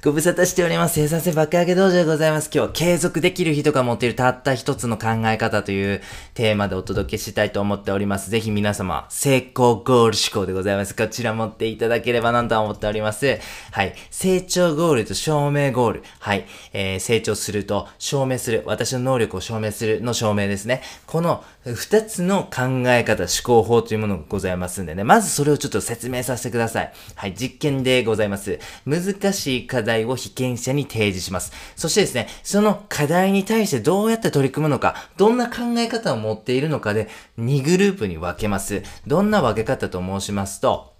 ご無沙汰しております。生産性爆上げ道場でございます。今日は継続できる人が持っているたった一つの考え方というテーマでお届けしたいと思っております。ぜひ皆様、成功ゴール思考でございます。こちら持っていただければなと思っております。はい。成長ゴールと証明ゴール。はい。えー、成長すると証明する。私の能力を証明するの証明ですね。この二つの考え方、思考法というものがございますんでね。まずそれをちょっと説明させてください。はい。実験でございます。難しい課題題を被験者に提示します。そしてですね、その課題に対してどうやって取り組むのか、どんな考え方を持っているのかで2グループに分けます。どんな分け方と申しますと、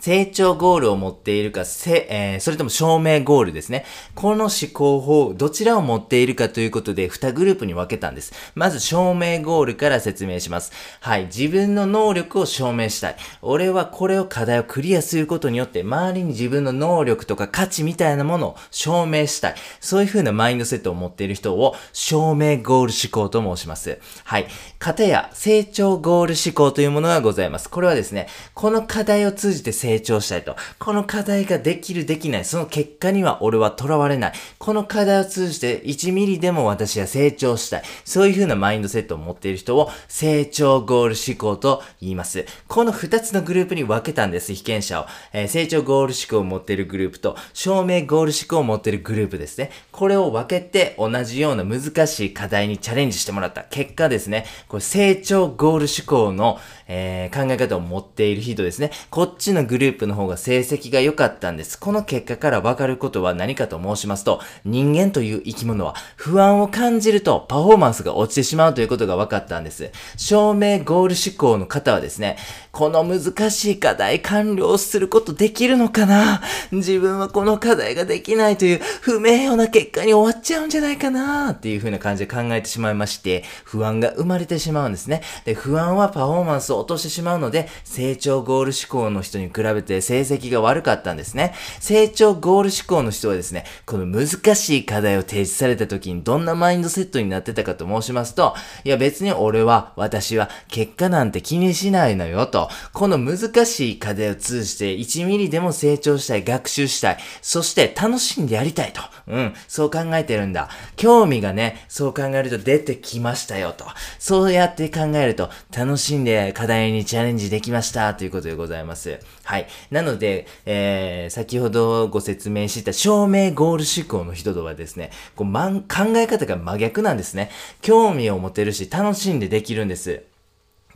成長ゴールを持っているか、せ、えー、それとも証明ゴールですね。この思考法、どちらを持っているかということで、2グループに分けたんです。まず、証明ゴールから説明します。はい。自分の能力を証明したい。俺はこれを課題をクリアすることによって、周りに自分の能力とか価値みたいなものを証明したい。そういう風なマインドセットを持っている人を、証明ゴール思考と申します。はい。型や成長ゴール思考というものがございます。これはですね、この課題を通じて成成長したいと。この課題ができるできない。その結果には俺は囚われない。この課題を通じて1ミリでも私は成長したい。そういう風なマインドセットを持っている人を成長ゴール思考と言います。この2つのグループに分けたんです、被験者を。えー、成長ゴール思考を持っているグループと、証明ゴール思考を持っているグループですね。これを分けて同じような難しい課題にチャレンジしてもらった結果ですね、これ成長ゴール思考の、えー、考え方を持っている人ですね。こっちのグループループの方が成績が良かったんです。この結果からわかることは何かと申しますと、人間という生き物は不安を感じるとパフォーマンスが落ちてしまうということが分かったんです。証明ゴール思考の方はですね、この難しい課題完了することできるのかな？自分はこの課題ができないという不名誉な結果に終わっちゃうんじゃないかな？っていう風な感じで考えてしまいまして、不安が生まれてしまうんですね。で、不安はパフォーマンスを落としてしまうので、成長ゴール思考の人に比べべて成績が悪かったんですね。成長ゴール思考の人はですね、この難しい課題を提示された時にどんなマインドセットになってたかと申しますと、いや別に俺は、私は結果なんて気にしないのよと、この難しい課題を通じて1ミリでも成長したい、学習したい、そして楽しんでやりたいと。うん、そう考えてるんだ。興味がね、そう考えると出てきましたよと。そうやって考えると楽しんで課題にチャレンジできましたということでございます。はい。なので、えー、先ほどご説明した証明ゴール思考の人とはですね、こう、まん、考え方が真逆なんですね。興味を持てるし、楽しんでできるんです。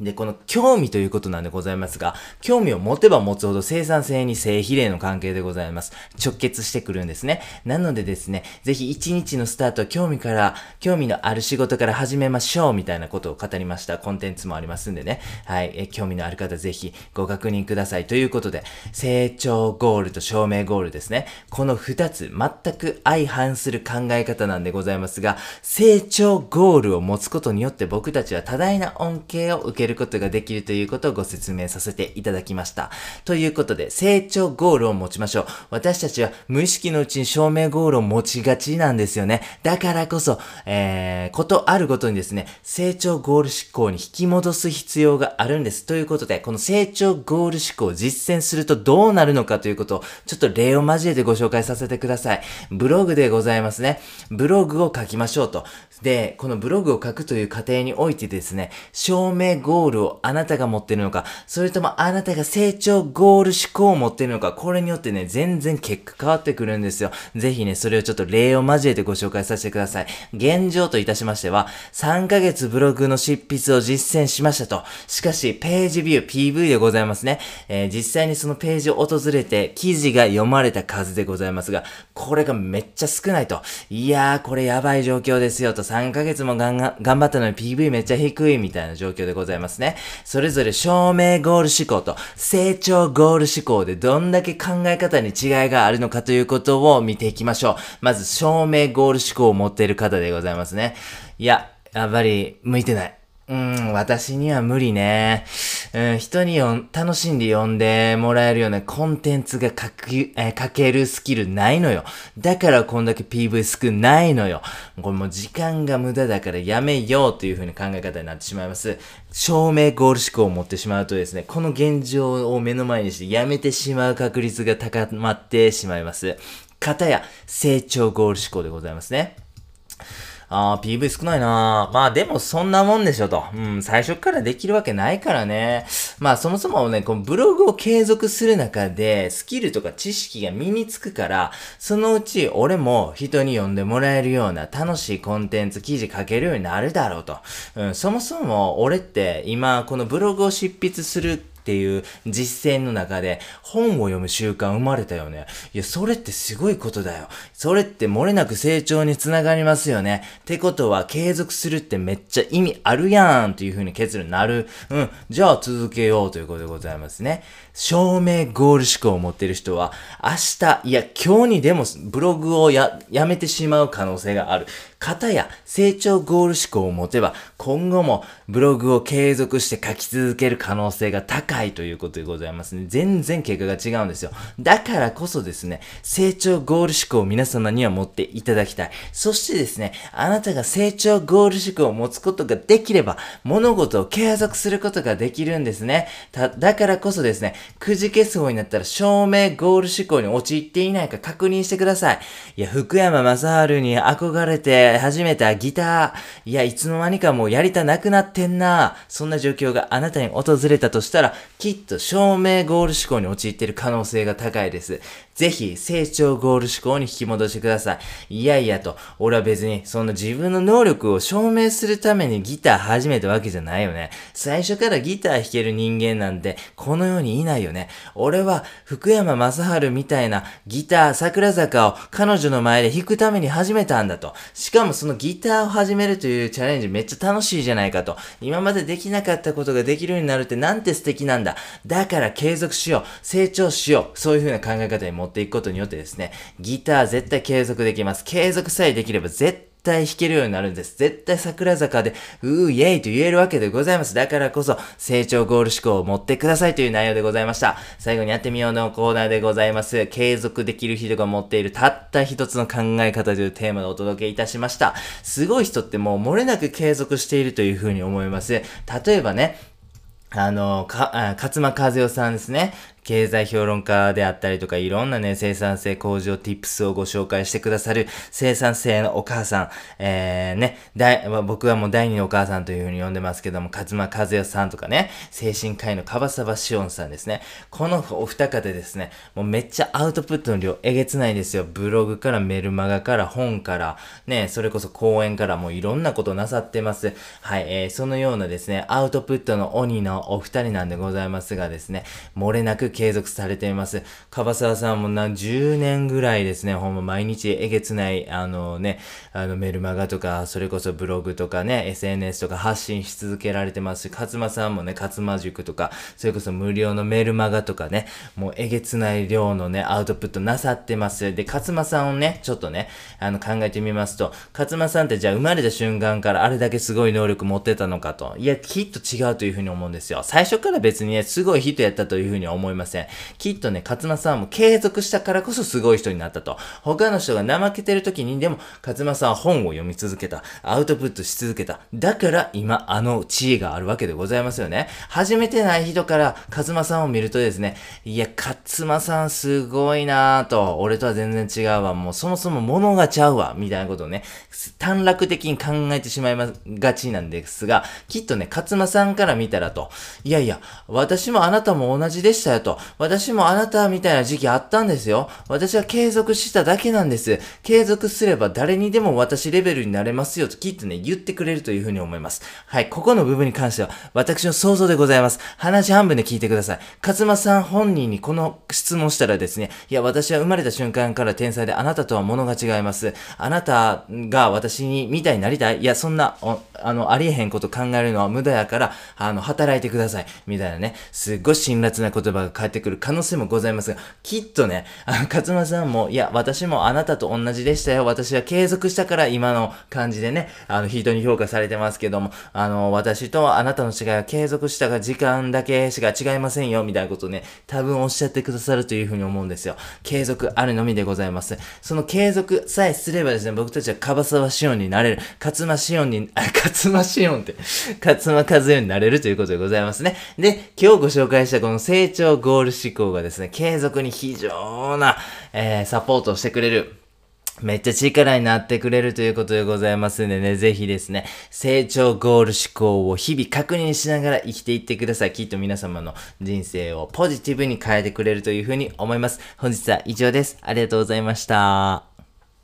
で、この興味ということなんでございますが、興味を持てば持つほど生産性に正比例の関係でございます。直結してくるんですね。なのでですね、ぜひ一日のスタート興味から、興味のある仕事から始めましょうみたいなことを語りましたコンテンツもありますんでね。はい。え興味のある方ぜひご確認ください。ということで、成長ゴールと証明ゴールですね。この二つ、全く相反する考え方なんでございますが、成長ゴールを持つことによって僕たちは多大な恩恵を受けけることができるということをご説明させていただきました。ということで、成長ゴールを持ちましょう。私たちは無意識のうちに証明ゴールを持ちがちなんですよね。だからこそ、えー、ことあるごとにですね、成長ゴール思考に引き戻す必要があるんです。ということで、この成長ゴール思考を実践するとどうなるのかということを、ちょっと例を交えてご紹介させてください。ブログでございますね。ブログを書きましょうと。で、このブログを書くという過程においてですね、証明ゴールをあなたが持ってるのか、それともあなたが成長ゴール思考を持ってるのか、これによってね、全然結果変わってくるんですよ。ぜひね、それをちょっと例を交えてご紹介させてください。現状といたしましては、3ヶ月ブログの執筆を実践しましたと。しかし、ページビュー、PV でございますね。えー、実際にそのページを訪れて、記事が読まれた数でございますが、これがめっちゃ少ないと。いやー、これやばい状況ですよと。3ヶ月も頑張ったのに PV めっちゃ低いみたいな状況でございますね。それぞれ証明ゴール思考と成長ゴール思考でどんだけ考え方に違いがあるのかということを見ていきましょう。まず、証明ゴール思考を持っている方でございますね。いや、やっぱり、向いてない。うん、私には無理ね。うん、人によ楽しんで読んでもらえるようなコンテンツが書く、えー、書けるスキルないのよ。だからこんだけ PV 少ないのよ。これもう時間が無駄だからやめようという風に考え方になってしまいます。証明ゴール思考を持ってしまうとですね、この現状を目の前にしてやめてしまう確率が高まってしまいます。方や成長ゴール思考でございますね。あー、PV 少ないなまあでもそんなもんでしょと。うん、最初からできるわけないからね。まあそもそもね、このブログを継続する中で、スキルとか知識が身につくから、そのうち俺も人に読んでもらえるような楽しいコンテンツ記事書けるようになるだろうと。うん、そもそも俺って今このブログを執筆するっていう実践の中で本を読む習慣生まれたよね。いや、それってすごいことだよ。それって漏れなく成長につながりますよね。ってことは継続するってめっちゃ意味あるやんっていう風に結論になる。うん。じゃあ続けようということでございますね。証明ゴール思考を持っている人は明日、いや今日にでもブログをや、やめてしまう可能性がある。方や成長ゴール思考を持てば、今後もブログを継続して書き続ける可能性が高いということでございますね。全然結果が違うんですよ。だからこそですね、成長ゴール思考を皆様には持っていただきたい。そしてですね、あなたが成長ゴール思考を持つことができれば、物事を継続することができるんですね。だからこそですね、くじけそうになったら照明ゴール思考に陥っていないか確認してください。いや、福山雅治に憧れて、始めたギター。いや、いつの間にかもうやりたなくなってんな。そんな状況があなたに訪れたとしたら、きっと証明ゴール思考に陥っている可能性が高いです。ぜひ、成長ゴール思考に引き戻してください。いやいやと、俺は別に、そんな自分の能力を証明するためにギター始めたわけじゃないよね。最初からギター弾ける人間なんて、この世にいないよね。俺は、福山雅治みたいなギター桜坂を彼女の前で弾くために始めたんだと。しかもそのギターを始めるというチャレンジめっちゃ楽しいじゃないかと。今までできなかったことができるようになるってなんて素敵なんだ。だから継続しよう。成長しよう。そういう風な考え方に持っていくことによってですね、ギター絶対継続できます。継続さえできれば絶対弾けるようになるんです。絶対桜坂で、うーイェイと言えるわけでございます。だからこそ、成長ゴール思考を持ってくださいという内容でございました。最後にやってみようのコーナーでございます。継続できる人が持っているたった一つの考え方というテーマでお届けいたしました。すごい人ってもう漏れなく継続しているというふうに思います。例えばね、あの、か、勝間和代さんですね。経済評論家であったりとか、いろんなね、生産性向上 tips をご紹介してくださる生産性のお母さん、えー、ね、大、僕はもう第二のお母さんというふうに呼んでますけども、勝間和代さんとかね、精神科医の樺沢志音さんですね。このお二方ですね、もうめっちゃアウトプットの量えげつないですよ。ブログからメルマガから本から、ね、それこそ講演からもういろんなことなさってます。はい、えー、そのようなですね、アウトプットの鬼のお二人なんでございますがですね、漏れなく継続されています。樺沢さんも何十年ぐらいですね、ほんま毎日えげつない、あのね、あのメルマガとか、それこそブログとかね、SNS とか発信し続けられてますし、勝間さんもね、勝間塾とか、それこそ無料のメルマガとかね、もうえげつない量のね、アウトプットなさってます。で、勝間さんをね、ちょっとね、あの考えてみますと、勝間さんってじゃあ生まれた瞬間からあれだけすごい能力持ってたのかと。いや、きっと違うというふうに思うんですよ。最初から別にね、すごい人やったというふうに思いますません。きっとね、勝間さんも継続したからこそすごい人になったと。他の人が怠けてる時にでも、勝間さんは本を読み続けた。アウトプットし続けた。だから今、あの地位があるわけでございますよね。初めてない人から勝間さんを見るとですね、いや、勝間さんすごいなぁと、俺とは全然違うわ。もうそもそも物がちゃうわ。みたいなことをね、短絡的に考えてしまいまがちなんですが、きっとね、勝間さんから見たらと、いやいや、私もあなたも同じでしたよと、私もあなたみたいな時期あったんですよ。私は継続しただけなんです。継続すれば誰にでも私レベルになれますよときっとね、言ってくれるというふうに思います。はい、ここの部分に関しては、私の想像でございます。話半分で聞いてください。勝間さん本人にこの質問したらですね、いや、私は生まれた瞬間から天才であなたとは物が違います。あなたが私にみたいになりたいいや、そんな、あの、ありえへんこと考えるのは無駄やから、あの、働いてください。みたいなね、すっごい辛辣な言葉が返ってくる可能性もございますが、きっとね、あの、勝間さんも、いや、私もあなたと同じでしたよ。私は継続したから今の感じでね、あの、人に評価されてますけども、あの、私とあなたの違いは継続したが時間だけしか違いませんよ、みたいなことをね、多分おっしゃってくださるというふうに思うんですよ。継続あるのみでございます。その継続さえすればですね、僕たちは樺沢志音になれる。勝間志音に、あ、勝間志音って、勝間和代になれるということでございますね。で、今日ご紹介したこの成長ゴゴール思考がですね、継続に非常な、えー、サポートをしてくれる。めっちゃ力になってくれるということでございますんでね、ぜひですね、成長ゴール思考を日々確認しながら生きていってください。きっと皆様の人生をポジティブに変えてくれるというふうに思います。本日は以上です。ありがとうございました。